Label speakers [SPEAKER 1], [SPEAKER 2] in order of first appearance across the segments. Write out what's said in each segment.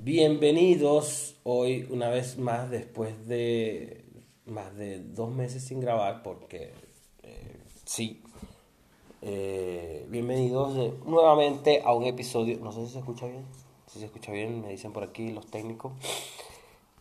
[SPEAKER 1] Bienvenidos hoy una vez más después de más de dos meses sin grabar porque eh, sí. Eh, bienvenidos nuevamente a un episodio, no sé si se escucha bien, si se escucha bien, me dicen por aquí los técnicos.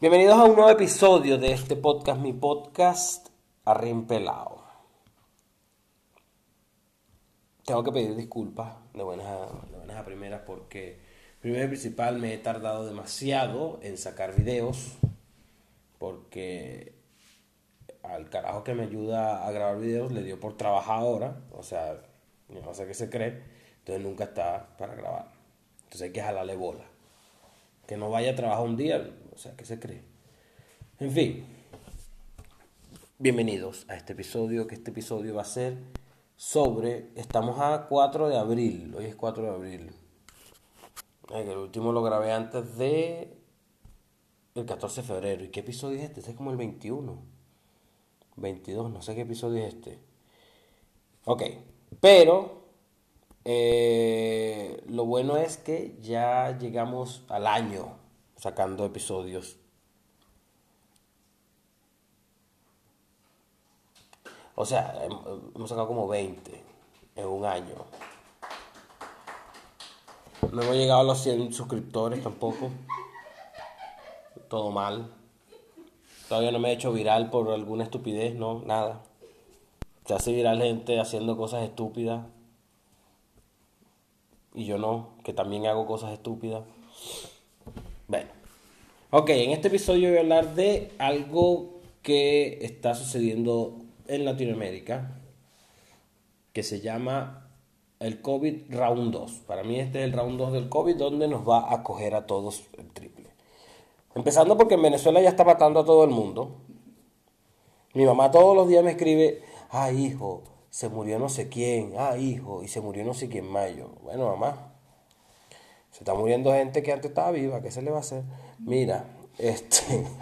[SPEAKER 1] Bienvenidos a un nuevo episodio de este podcast, mi podcast Arrimpelado. Tengo que pedir disculpas de buenas a, de buenas a primeras porque Primero y principal, me he tardado demasiado en sacar videos porque al carajo que me ayuda a grabar videos le dio por trabajar ahora, o sea, no sé qué se cree, entonces nunca está para grabar. Entonces hay que jalarle bola. Que no vaya a trabajar un día, o sea, ¿qué se cree? En fin, bienvenidos a este episodio, que este episodio va a ser sobre, estamos a 4 de abril, hoy es 4 de abril, el último lo grabé antes de el 14 de febrero. ¿Y qué episodio es este? Este es como el 21. 22, no sé qué episodio es este. Ok, pero eh, lo bueno es que ya llegamos al año sacando episodios. O sea, hemos sacado como 20 en un año. No hemos llegado a los 100 suscriptores tampoco. Todo mal. Todavía no me he hecho viral por alguna estupidez, no, nada. Se hace viral gente haciendo cosas estúpidas. Y yo no, que también hago cosas estúpidas. Bueno. Ok, en este episodio voy a hablar de algo que está sucediendo en Latinoamérica. Que se llama el COVID round 2. Para mí este es el round 2 del COVID donde nos va a coger a todos el triple. Empezando porque en Venezuela ya está matando a todo el mundo. Mi mamá todos los días me escribe, ah hijo, se murió no sé quién, ah hijo, y se murió no sé quién mayo. Bueno, mamá, se está muriendo gente que antes estaba viva, ¿qué se le va a hacer? Mira, este...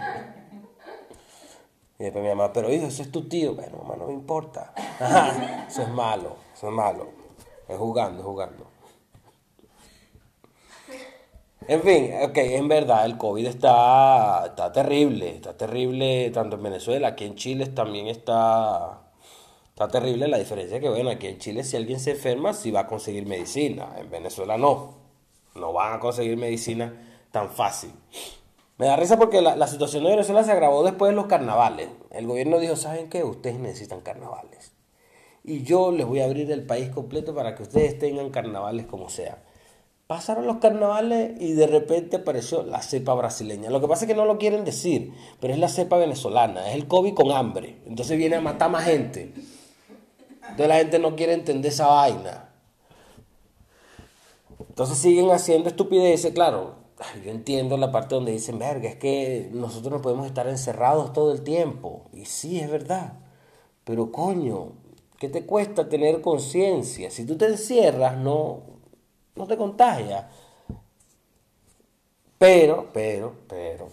[SPEAKER 1] Y después mi mamá, pero hijo, ese es tu tío. Bueno, mamá, no me importa. eso es malo, eso es malo. Es jugando, jugando. En fin, ok, en verdad el COVID está, está terrible, está terrible tanto en Venezuela, aquí en Chile también está, está terrible. La diferencia que, bueno, aquí en Chile si alguien se enferma, sí va a conseguir medicina, en Venezuela no, no van a conseguir medicina tan fácil. Me da risa porque la, la situación de Venezuela se agravó después de los carnavales. El gobierno dijo, ¿saben qué? Ustedes necesitan carnavales y yo les voy a abrir el país completo para que ustedes tengan carnavales como sea. Pasaron los carnavales y de repente apareció la cepa brasileña. Lo que pasa es que no lo quieren decir, pero es la cepa venezolana, es el COVID con hambre. Entonces viene a matar más gente. Entonces la gente no quiere entender esa vaina. Entonces siguen haciendo estupideces, claro. Yo entiendo la parte donde dicen, verga, es que nosotros no podemos estar encerrados todo el tiempo. Y sí, es verdad. Pero coño, ¿Qué te cuesta tener conciencia? Si tú te encierras, no, no te contagias. Pero, pero, pero,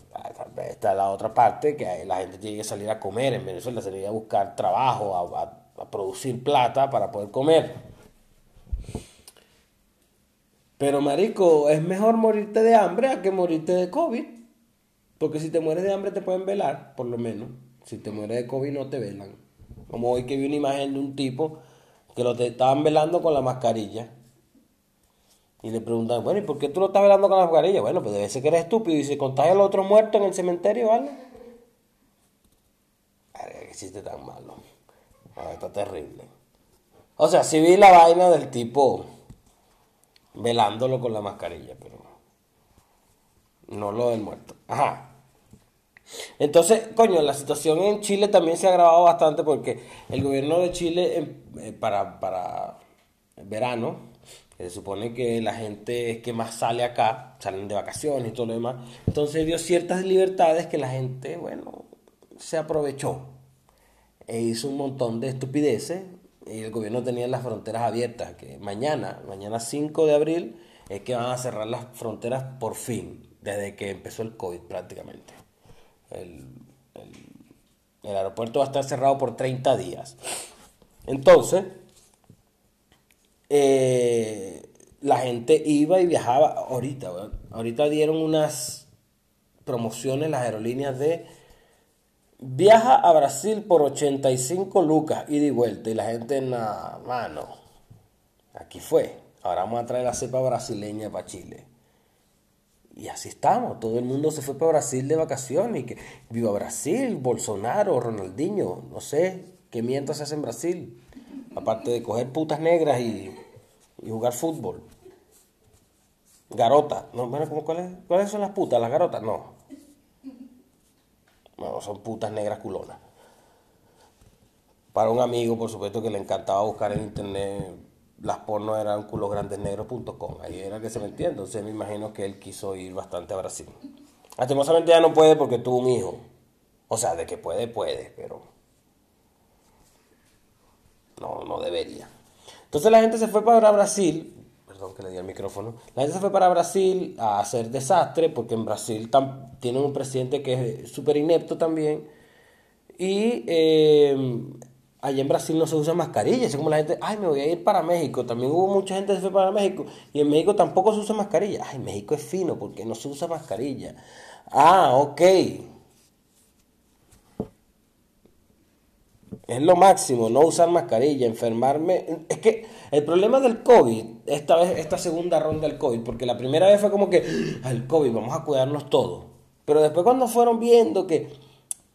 [SPEAKER 1] está la otra parte, que la gente tiene que salir a comer en Venezuela, tiene a buscar trabajo, a, producir plata para poder comer. Pero, marico, es mejor morirte de hambre a que morirte de COVID. Porque si te mueres de hambre te pueden velar, por lo menos. Si te mueres de COVID no te velan. Como hoy que vi una imagen de un tipo que lo estaban velando con la mascarilla. Y le preguntan, bueno, ¿y por qué tú lo estás velando con la mascarilla? Bueno, pues debe ser que eres estúpido y se contagia al otro muerto en el cementerio, ¿vale? Ay, qué chiste tan malo. Ay, está terrible. O sea, sí vi la vaina del tipo velándolo con la mascarilla, pero no lo del muerto. Ajá. Entonces, coño, la situación en Chile también se ha agravado bastante porque el gobierno de Chile em, eh, para, para verano, se supone que la gente es que más sale acá, salen de vacaciones y todo lo demás, entonces dio ciertas libertades que la gente, bueno, se aprovechó e hizo un montón de estupideces y el gobierno tenía las fronteras abiertas, que mañana, mañana 5 de abril, es que van a cerrar las fronteras por fin, desde que empezó el COVID prácticamente. El, aeropuerto va a estar cerrado por 30 días. Entonces, eh, la gente iba y viajaba. Ahorita, ahorita dieron unas promociones las aerolíneas de viaja a Brasil por 85 lucas y vuelta. Y la gente, nada, mano, aquí fue. Ahora vamos a traer la cepa brasileña para Chile. Y así estamos, todo el mundo se fue para Brasil de vacaciones. Y que viva Brasil, Bolsonaro, Ronaldinho, no sé qué mientras se hace en Brasil. Aparte de coger putas negras y, jugar fútbol. Garota, no, bueno, ¿cuáles, ¿cuáles son las putas? ¿Las garotas? No. No, son putas negras culonas. Para un amigo, por supuesto, que le encantaba buscar en internet las pornos eran culosgrandesnegros.com. Ahí era que se metía. Entonces me imagino que él quiso ir bastante a Brasil. Lastimosamente ya no puede porque tuvo un hijo. O sea, de que puede, puede, pero no, no debería. Entonces la gente se fue para Brasil, perdón que le di el micrófono, la gente se fue para Brasil a hacer desastre porque en Brasil tienen un presidente que es súper inepto también. Y eh, allá en Brasil no se usa mascarilla, así como la gente, ay, me voy a ir para México, también hubo mucha gente que se fue para México, y en México tampoco se usa mascarilla, ay, México es fino porque no se usa mascarilla. Ah, ok. Es lo máximo, no usar mascarilla, enfermarme. Es que el problema del COVID, esta vez, esta segunda ronda del COVID, porque la primera vez fue como que, el COVID, vamos a cuidarnos todos. Pero después cuando fueron viendo que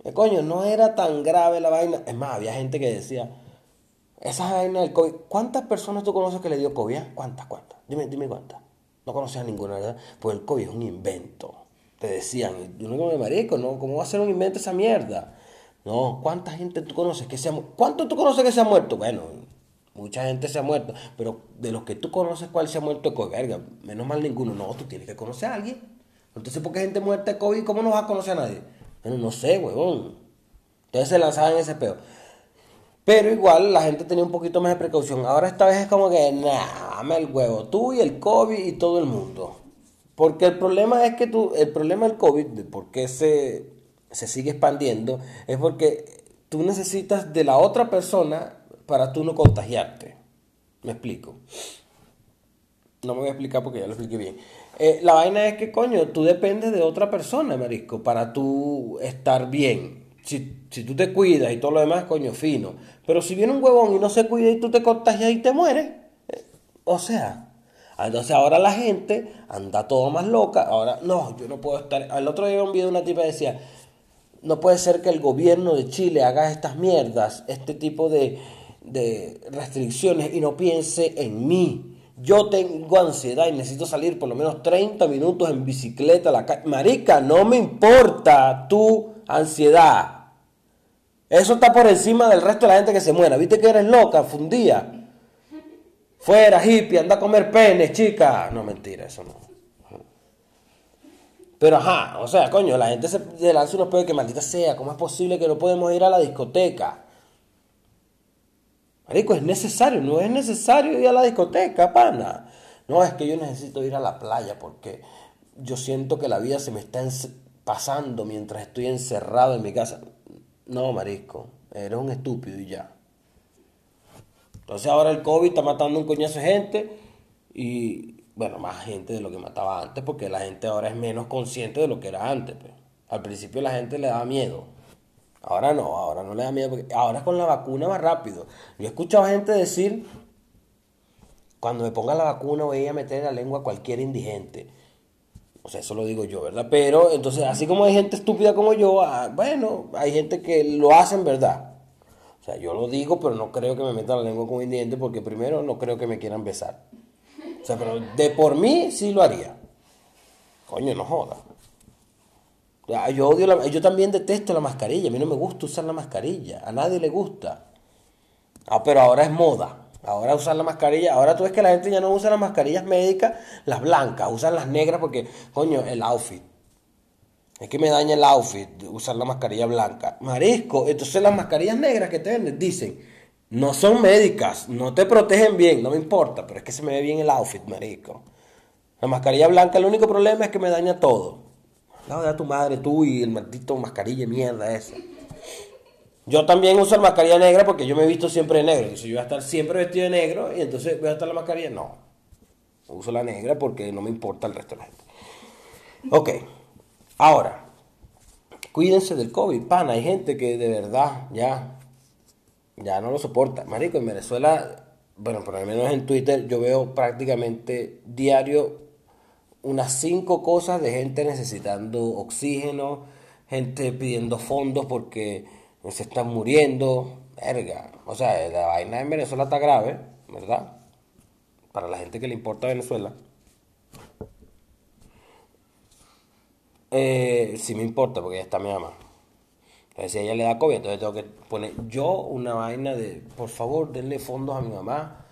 [SPEAKER 1] eh, coño, no era tan grave la vaina. Es más, había gente que decía, esa vaina del COVID, ¿cuántas personas tú conoces que le dio COVID? Ah? ¿Cuántas, cuántas? Dime, dime cuántas. No conoces a ninguna, ¿verdad? Pues el COVID es un invento. Te decían, y uno como marico, ¿no? ¿Cómo va a ser un invento esa mierda? No, ¿cuánta gente tú conoces que se ha muerto? ¿Cuánto tú conoces que se ha muerto? Bueno, mucha gente se ha muerto, pero de los que tú conoces, ¿cuál se ha muerto de COVID? Menos mal ninguno. No, tú tienes que conocer a alguien. Entonces, ¿por qué gente muerta de COVID? ¿Cómo no vas a conocer a nadie? Bueno, no sé, huevón. Entonces se lanzaban ese peo. Pero igual la gente tenía un poquito más de precaución. Ahora esta vez es como que, nah, dame el huevo. Tú y el COVID y todo el mundo. Porque el problema es que tú, el problema del COVID, de por qué se, se sigue expandiendo, es porque tú necesitas de la otra persona para tú no contagiarte. Me explico. No me voy a explicar porque ya lo expliqué bien. Eh, la vaina es que, coño, tú dependes de otra persona, marisco, para tú estar bien. Si, si tú te cuidas y todo lo demás, coño, fino. Pero si viene un huevón y no se cuida y tú te contagias y te mueres, eh, o sea, entonces ahora la gente anda todo más loca. Ahora, no, yo no puedo estar. Al otro día un video una tipa decía, no puede ser que el gobierno de Chile haga estas mierdas, este tipo de, de restricciones y no piense en mí. Yo tengo ansiedad y necesito salir por lo menos 30 minutos en bicicleta a la calle. Marica, no me importa tu ansiedad. Eso está por encima del resto de la gente que se muera. ¿Viste que eres loca? Fundía. Fuera, hippie, anda a comer pene, chica. No, mentira, eso no. Pero ajá, o sea, coño, la gente se lanza unos pedos que maldita sea. ¿Cómo es posible que no podemos ir a la discoteca? Marico, es necesario, no es necesario ir a la discoteca, pana. No, es que yo necesito ir a la playa porque yo siento que la vida se me está pasando mientras estoy encerrado en mi casa. No, marisco, eres un estúpido y ya. Entonces ahora el COVID está matando un coñazo de gente y, bueno, más gente de lo que mataba antes porque la gente ahora es menos consciente de lo que era antes. Pues. Al principio la gente le daba miedo. Ahora no, ahora no le da miedo, porque ahora con la vacuna más rápido. Yo he escuchado gente decir, cuando me ponga la vacuna voy a meter la lengua a cualquier indigente. O sea, eso lo digo yo, ¿verdad? Pero entonces, así como hay gente estúpida como yo, ah, bueno, hay gente que lo hace en verdad. O sea, yo lo digo, pero no creo que me meta la lengua con un indigente porque primero no creo que me quieran besar. O sea, pero de por mí sí lo haría. Coño, no joda. Yo odio la, yo también detesto la mascarilla. A mí no me gusta usar la mascarilla. A nadie le gusta. Ah, pero ahora es moda. Ahora usar la mascarilla. Ahora tú ves que la gente ya no usa las mascarillas médicas, las blancas, usan las negras porque, coño, el outfit. Es que me daña el outfit usar la mascarilla blanca. Marisco, entonces las mascarillas negras que te venden dicen, no son médicas, no te protegen bien, no me importa, pero es que se me ve bien el outfit, marisco. La mascarilla blanca, el único problema es que me daña todo. No, de tu madre, tú y el maldito mascarilla mierda esa. Yo también uso la mascarilla negra porque yo me he visto siempre de negro. Entonces yo voy a estar siempre vestido de negro y entonces voy a estar la mascarilla. No. Uso la negra porque no me importa el resto de la gente. Ok, ahora, cuídense del COVID, pana. Hay gente que de verdad ya, ya no lo soporta. Marico, en Venezuela, bueno, por lo menos en Twitter, yo veo prácticamente diario unas cinco cosas de gente necesitando oxígeno, gente pidiendo fondos porque se están muriendo. Verga. O sea, la vaina en Venezuela está grave, ¿verdad? Para la gente que le importa Venezuela. Eh, sí me importa porque ya está mi mamá. Entonces, si ella le da COVID, entonces tengo que poner yo una vaina de, por favor, denle fondos a mi mamá,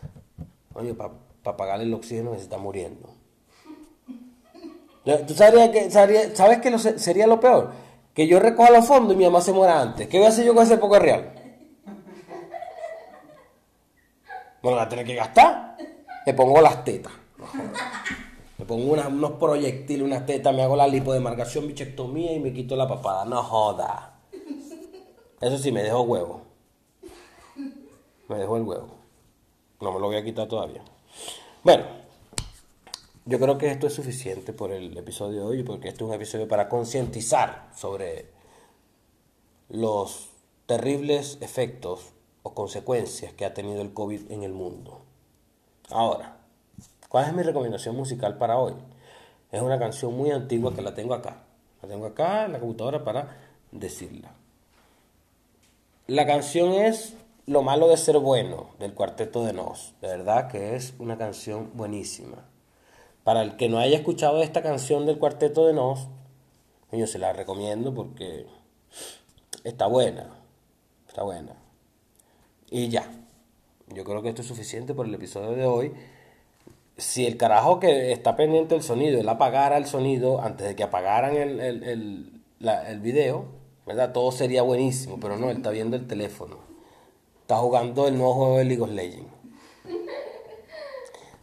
[SPEAKER 1] oye, para pagarle el oxígeno que se está muriendo. ¿Tú sabrías que, sabes que sería lo peor? Que yo recoja los fondos y mi mamá se muera antes. ¿Qué voy a hacer yo con ese poco real? Bueno, la tener que gastar. Le pongo las tetas. Me pongo unos proyectiles, unas tetas, me hago la lipodemarcación, bichectomía y me quito la papada. No joda. Eso sí, me dejo huevo. Me dejo el huevo. No me lo voy a quitar todavía. Bueno. Yo creo que esto es suficiente por el episodio de hoy, porque este es un episodio para concientizar sobre los terribles efectos o consecuencias que ha tenido el COVID en el mundo. Ahora, ¿cuál es mi recomendación musical para hoy? Es una canción muy antigua que la tengo acá. La tengo acá en la computadora para decirla. La canción es Lo malo de ser bueno, del cuarteto de Nos. De verdad que es una canción buenísima. Para el que no haya escuchado esta canción del Cuarteto de Nos, yo se la recomiendo porque está buena. Está buena. Y ya. Yo creo que esto es suficiente por el episodio de hoy. Si el carajo que está pendiente del sonido, él apagara el sonido antes de que apagaran el, el, el video, ¿verdad? Todo sería buenísimo, pero no, él está viendo el teléfono. Está jugando el nuevo juego de League of Legends.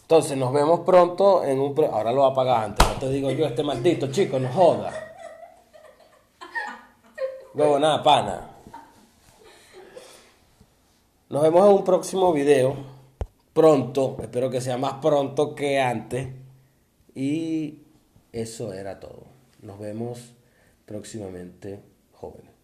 [SPEAKER 1] Entonces nos vemos pronto en un... Ahora lo va a pagar antes, no te digo yo, este maldito chico, no joda. Luego nada, pana. Nos vemos en un próximo video. Pronto, espero que sea más pronto que antes. Y eso era todo. Nos vemos próximamente, jóvenes.